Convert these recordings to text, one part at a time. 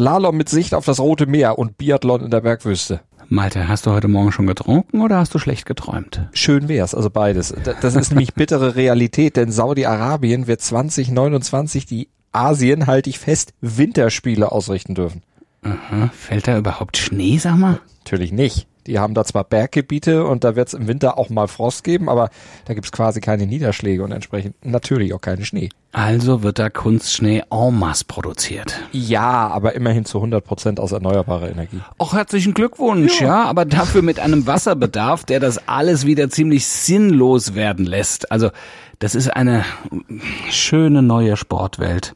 Slalom mit Sicht auf das Rote Meer und Biathlon in der Bergwüste. Malte, hast du heute Morgen schon getrunken oder hast du schlecht geträumt? Schön wär's, also beides. Das ist nämlich bittere Realität, denn Saudi-Arabien wird 2029 die Asien, halte ich fest, Winterspiele ausrichten dürfen. Aha. Fällt da überhaupt Schnee, sag mal? Natürlich nicht. Die haben da zwar Berggebiete und da wird es im Winter auch mal Frost geben, aber da gibt's quasi keine Niederschläge und entsprechend natürlich auch keinen Schnee. Also wird da Kunstschnee en masse produziert. Ja, aber immerhin zu 100 Prozent aus erneuerbarer Energie. Auch herzlichen Glückwunsch, ja. ja, aber dafür mit einem Wasserbedarf, der das alles wieder ziemlich sinnlos werden lässt. Also, das ist eine schöne neue Sportwelt.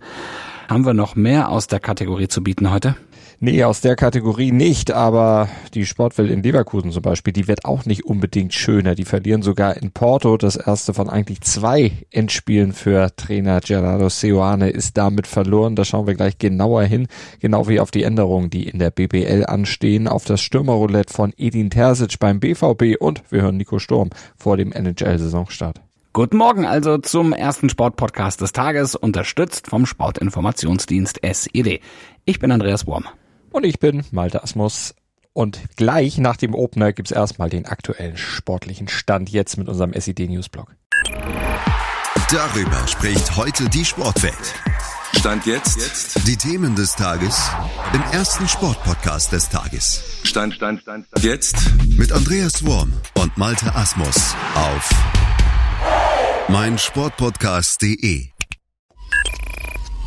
Haben wir noch mehr aus der Kategorie zu bieten heute? Nee, aus der Kategorie nicht, aber die Sportwelt in Leverkusen zum Beispiel, die wird auch nicht unbedingt schöner. Die verlieren sogar in Porto. Das erste von eigentlich zwei Endspielen für Trainer Gerardo Seoane ist damit verloren. Da schauen wir gleich genauer hin, genau wie auf die Änderungen, die in der BBL anstehen, auf das Stürmerroulette von Edin Terzic beim BVB und wir hören Nico Sturm vor dem NHL-Saisonstart. Guten Morgen also zum ersten Sportpodcast des Tages, unterstützt vom Sportinformationsdienst SED. Ich bin Andreas Worm. Und ich bin Malte Asmus. Und gleich nach dem Opener gibt's erstmal den aktuellen sportlichen Stand jetzt mit unserem SED Newsblog. Darüber spricht heute die Sportwelt. Stand jetzt. jetzt. Die Themen des Tages im ersten Sportpodcast des Tages. Stand, Stand, Stand, Stand. Jetzt. Mit Andreas Worm und Malte Asmus auf meinsportpodcast.de.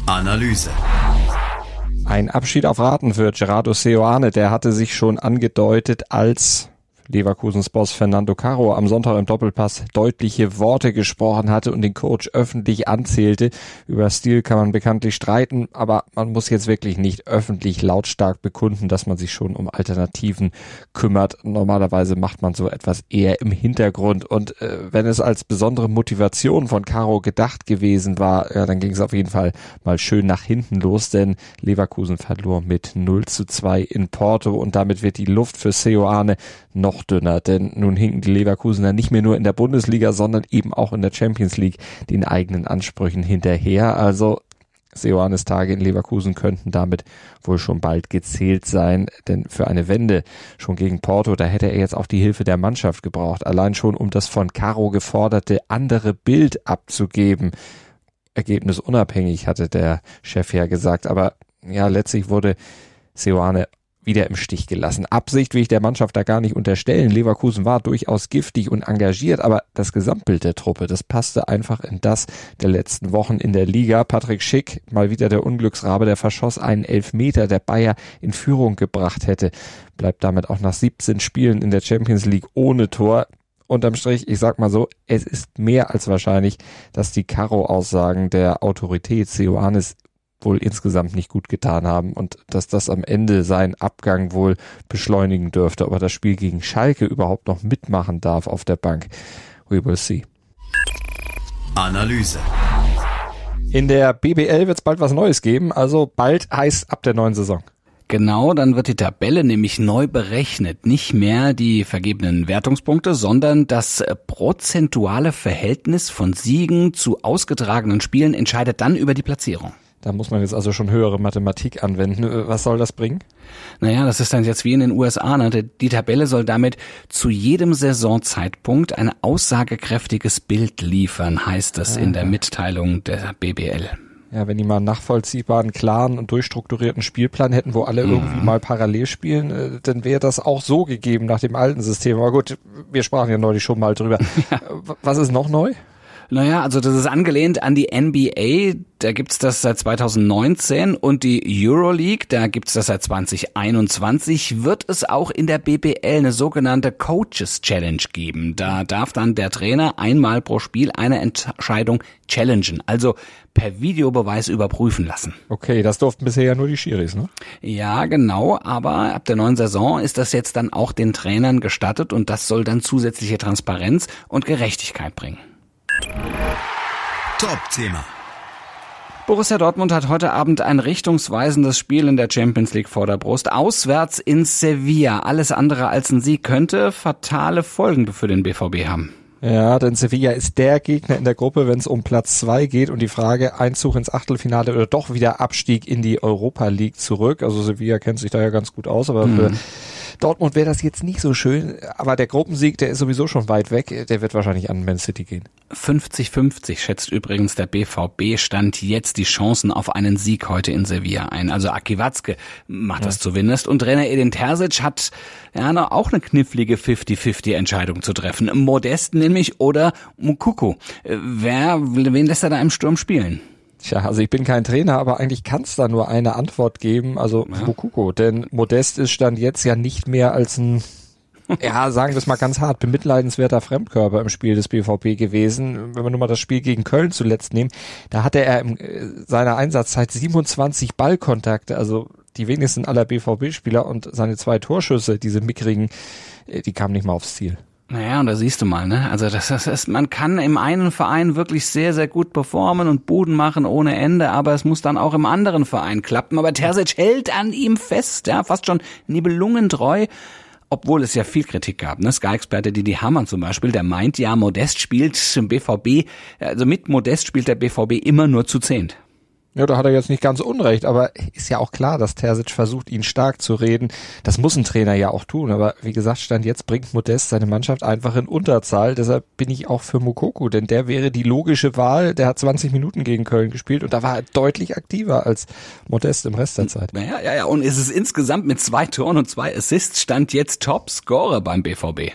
Analyse. Ein Abschied auf Raten für Gerardo Seoane, der hatte sich schon angedeutet als Leverkusens Boss Fernando Caro am Sonntag im Doppelpass deutliche Worte gesprochen hatte und den Coach öffentlich anzählte. Über Stil kann man bekanntlich streiten, aber man muss jetzt wirklich nicht öffentlich lautstark bekunden, dass man sich schon um Alternativen kümmert. Normalerweise macht man so etwas eher im Hintergrund und äh, wenn es als besondere Motivation von Caro gedacht gewesen war, ja, dann ging es auf jeden Fall mal schön nach hinten los, denn Leverkusen verlor mit 0 zu 2 in Porto und damit wird die Luft für Seoane noch dünner, denn nun hinken die Leverkusener nicht mehr nur in der Bundesliga, sondern eben auch in der Champions League den eigenen Ansprüchen hinterher. Also Seoanes Tage in Leverkusen könnten damit wohl schon bald gezählt sein, denn für eine Wende schon gegen Porto, da hätte er jetzt auch die Hilfe der Mannschaft gebraucht, allein schon um das von Caro geforderte andere Bild abzugeben. Ergebnisunabhängig hatte der Chef ja gesagt, aber ja, letztlich wurde Seoane wieder im Stich gelassen. Absicht will ich der Mannschaft da gar nicht unterstellen. Leverkusen war durchaus giftig und engagiert, aber das Gesamtbild der Truppe, das passte einfach in das der letzten Wochen in der Liga. Patrick Schick, mal wieder der Unglücksrabe, der verschoss einen Elfmeter, der Bayer in Führung gebracht hätte, bleibt damit auch nach 17 Spielen in der Champions League ohne Tor unterm Strich, ich sag mal so, es ist mehr als wahrscheinlich, dass die Karo-Aussagen der Autorität Sioannis wohl insgesamt nicht gut getan haben und dass das am Ende seinen Abgang wohl beschleunigen dürfte. Aber das Spiel gegen Schalke überhaupt noch mitmachen darf auf der Bank, we will see. Analyse. In der BBL wird es bald was Neues geben, also bald heißt ab der neuen Saison. Genau, dann wird die Tabelle nämlich neu berechnet. Nicht mehr die vergebenen Wertungspunkte, sondern das prozentuale Verhältnis von Siegen zu ausgetragenen Spielen entscheidet dann über die Platzierung. Da muss man jetzt also schon höhere Mathematik anwenden. Äh, was soll das bringen? Naja, das ist dann jetzt wie in den USA. Ne? Die Tabelle soll damit zu jedem Saisonzeitpunkt ein aussagekräftiges Bild liefern, heißt es ja, in der Mitteilung der BBL. Ja, wenn die mal einen nachvollziehbaren, klaren und durchstrukturierten Spielplan hätten, wo alle mhm. irgendwie mal parallel spielen, äh, dann wäre das auch so gegeben nach dem alten System. Aber gut, wir sprachen ja neulich schon mal drüber. Ja. Was ist noch neu? Naja, also das ist angelehnt an die NBA, da gibt's das seit 2019 und die Euroleague, da gibt's das seit 2021, wird es auch in der BBL eine sogenannte Coaches Challenge geben. Da darf dann der Trainer einmal pro Spiel eine Entscheidung challengen, also per Videobeweis überprüfen lassen. Okay, das durften bisher ja nur die Schiris, ne? Ja, genau, aber ab der neuen Saison ist das jetzt dann auch den Trainern gestattet und das soll dann zusätzliche Transparenz und Gerechtigkeit bringen. Top-Thema. Borussia Dortmund hat heute Abend ein richtungsweisendes Spiel in der Champions League vor der Brust. Auswärts in Sevilla. Alles andere als ein Sieg könnte fatale Folgen für den BVB haben. Ja, denn Sevilla ist der Gegner in der Gruppe, wenn es um Platz zwei geht und die Frage Einzug ins Achtelfinale oder doch wieder Abstieg in die Europa League zurück. Also Sevilla kennt sich da ja ganz gut aus, aber mhm. für Dortmund wäre das jetzt nicht so schön. Aber der Gruppensieg, der ist sowieso schon weit weg. Der wird wahrscheinlich an Man City gehen. 50-50 schätzt übrigens der BVB stand jetzt die Chancen auf einen Sieg heute in Sevilla ein. Also Aki Watzke macht ja. das zumindest und Trainer Edin Terzic hat ja auch eine knifflige 50-50 Entscheidung zu treffen. Modest nämlich oder Mukuku. Wer, wen lässt er da im Sturm spielen? Tja, also ich bin kein Trainer, aber eigentlich kann es da nur eine Antwort geben, also ja. Mukuko. Denn Modest ist Stand jetzt ja nicht mehr als ein ja, sagen wir es mal ganz hart, bemitleidenswerter Fremdkörper im Spiel des BVB gewesen. Wenn wir nur mal das Spiel gegen Köln zuletzt nehmen, da hatte er in äh, seiner Einsatzzeit 27 Ballkontakte, also die wenigsten aller BVB-Spieler und seine zwei Torschüsse, diese mickrigen, äh, die kamen nicht mal aufs Ziel. Naja, und da siehst du mal, ne? Also das, das ist, man kann im einen Verein wirklich sehr, sehr gut performen und Buden machen ohne Ende, aber es muss dann auch im anderen Verein klappen. Aber Terzic hält an ihm fest, ja, fast schon nibelungentreu obwohl es ja viel Kritik gab. Ne? Sky-Experte Didi Hamann zum Beispiel, der meint ja, Modest spielt im BVB, also mit Modest spielt der BVB immer nur zu zehnt. Ja, da hat er jetzt nicht ganz unrecht, aber ist ja auch klar, dass Terzic versucht, ihn stark zu reden. Das muss ein Trainer ja auch tun, aber wie gesagt, Stand jetzt bringt Modest seine Mannschaft einfach in Unterzahl. Deshalb bin ich auch für Mokoko, denn der wäre die logische Wahl. Der hat 20 Minuten gegen Köln gespielt und da war er deutlich aktiver als Modest im Rest der Zeit. Ja, ja, ja, und es ist insgesamt mit zwei Toren und zwei Assists stand jetzt Top-Scorer beim BVB.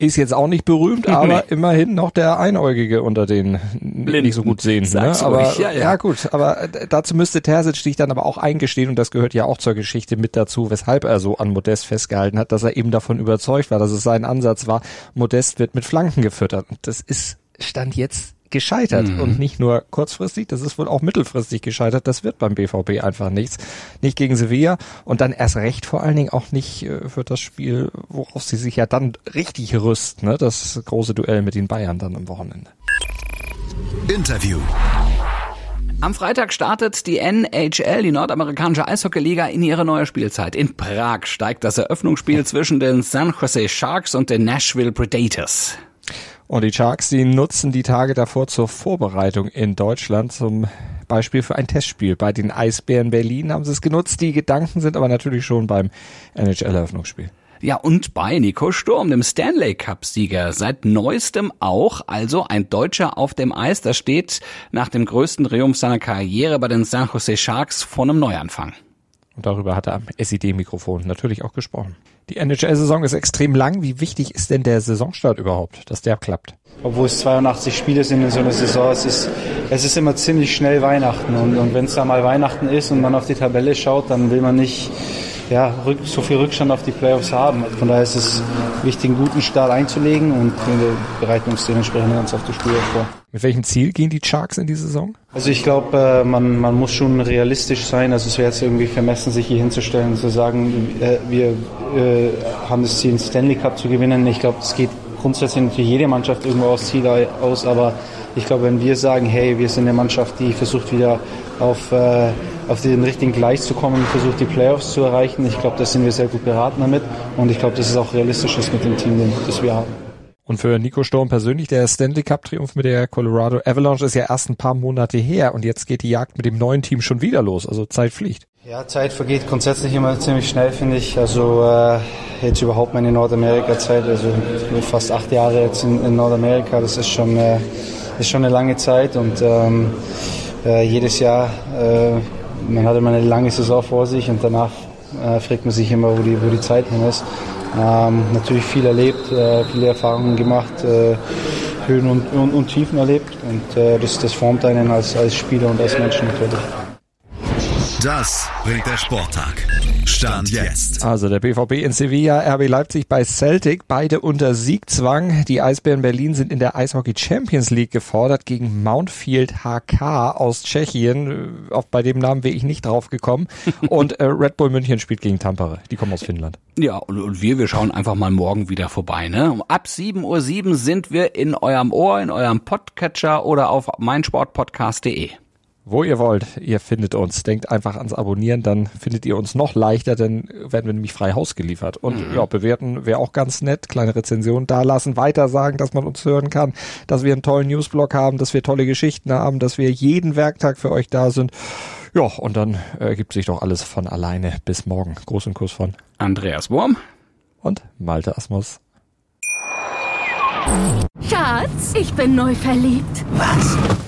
Ist jetzt auch nicht berühmt, aber nee. immerhin noch der Einäugige unter den Blinden. nicht so gut sehen. Ne? Aber ja, ja. ja, gut, aber äh, dazu müsste Terzic dich dann aber auch eingestehen und das gehört ja auch zur Geschichte mit dazu, weshalb er so an Modest festgehalten hat, dass er eben davon überzeugt war, dass es sein Ansatz war, Modest wird mit Flanken gefüttert. Und das ist Stand jetzt gescheitert mhm. und nicht nur kurzfristig, das ist wohl auch mittelfristig gescheitert. Das wird beim BVB einfach nichts. Nicht gegen Sevilla und dann erst recht vor allen Dingen auch nicht äh, für das Spiel, worauf sie sich ja dann richtig rüsten, ne? das große Duell mit den Bayern dann am Wochenende. Interview. Am Freitag startet die NHL, die nordamerikanische Eishockeyliga, in ihre neue Spielzeit. In Prag steigt das Eröffnungsspiel zwischen den San Jose Sharks und den Nashville Predators. Und die Sharks, die nutzen die Tage davor zur Vorbereitung in Deutschland zum Beispiel für ein Testspiel. Bei den Eisbären Berlin haben sie es genutzt. Die Gedanken sind aber natürlich schon beim NHL-Eröffnungsspiel. Ja, und bei Nico Sturm, dem Stanley Cup-Sieger. Seit neuestem auch, also ein Deutscher auf dem Eis. Das steht nach dem größten Triumph seiner Karriere bei den San Jose Sharks vor einem Neuanfang. Und darüber hat er am SID-Mikrofon natürlich auch gesprochen. Die NHL-Saison ist extrem lang. Wie wichtig ist denn der Saisonstart überhaupt, dass der klappt? Obwohl es 82 Spiele sind in so einer Saison, es ist, es ist immer ziemlich schnell Weihnachten. Und, und wenn es da mal Weihnachten ist und man auf die Tabelle schaut, dann will man nicht ja, so viel Rückstand auf die Playoffs haben. Von daher ist es wichtig, einen guten Start einzulegen und wir bereiten uns dementsprechend ganz auf die Spiele vor. Mit welchem Ziel gehen die Sharks in die Saison? Also ich glaube, äh, man, man muss schon realistisch sein. Also es wäre jetzt irgendwie vermessen, sich hier hinzustellen und zu sagen, äh, wir äh, haben das Ziel, einen Stanley Cup zu gewinnen. Ich glaube, es geht grundsätzlich für jede Mannschaft irgendwo aus Ziel aus, aber ich glaube, wenn wir sagen, hey, wir sind eine Mannschaft, die versucht wieder auf, äh, auf den richtigen Gleis zu kommen und versucht die Playoffs zu erreichen, ich glaube, da sind wir sehr gut beraten damit und ich glaube, das ist auch realistisch mit dem Team, das wir haben. Und für Nico Sturm persönlich, der Stanley Cup Triumph mit der Colorado Avalanche ist ja erst ein paar Monate her und jetzt geht die Jagd mit dem neuen Team schon wieder los. Also Zeit fliegt. Ja, Zeit vergeht grundsätzlich immer ziemlich schnell, finde ich. Also äh, jetzt überhaupt meine Nordamerika-Zeit, also fast acht Jahre jetzt in, in Nordamerika, das ist schon, äh, ist schon eine lange Zeit und ähm, äh, jedes Jahr, äh, man hat immer eine lange Saison vor sich und danach äh, fragt man sich immer, wo die, wo die Zeit hin ist. Ähm, natürlich viel erlebt, äh, viele Erfahrungen gemacht, äh, Höhen und, und, und, Tiefen erlebt und äh, das, das formt einen als, als Spieler und als Mensch natürlich. Das bringt der Sporttag. Stand jetzt. Also der BVB in Sevilla, RB Leipzig bei Celtic, beide unter Siegzwang. Die Eisbären Berlin sind in der Eishockey Champions League gefordert gegen Mountfield HK aus Tschechien. Auch bei dem Namen wäre ich nicht drauf gekommen. Und äh, Red Bull München spielt gegen Tampere. Die kommen aus Finnland. Ja, und, und wir, wir schauen einfach mal morgen wieder vorbei. Ne? Ab 7.07 Uhr sind wir in eurem Ohr, in eurem Podcatcher oder auf meinsportpodcast.de. wo ihr wollt. Ihr findet uns. Denkt einfach ans Abonnieren, dann findet ihr uns noch leichter, dann werden wir nämlich frei Haus geliefert. Und mhm. ja, bewerten wäre auch ganz nett. Kleine Rezension da lassen, weiter sagen, dass man uns hören kann, dass wir einen tollen Newsblog haben, dass wir tolle Geschichten haben, dass wir jeden Werktag für euch da sind. Ja, und dann ergibt sich doch alles von alleine. Bis morgen. Großen Kuss von Andreas Wurm und Malte Asmus. Schatz, ich bin neu verliebt. Was?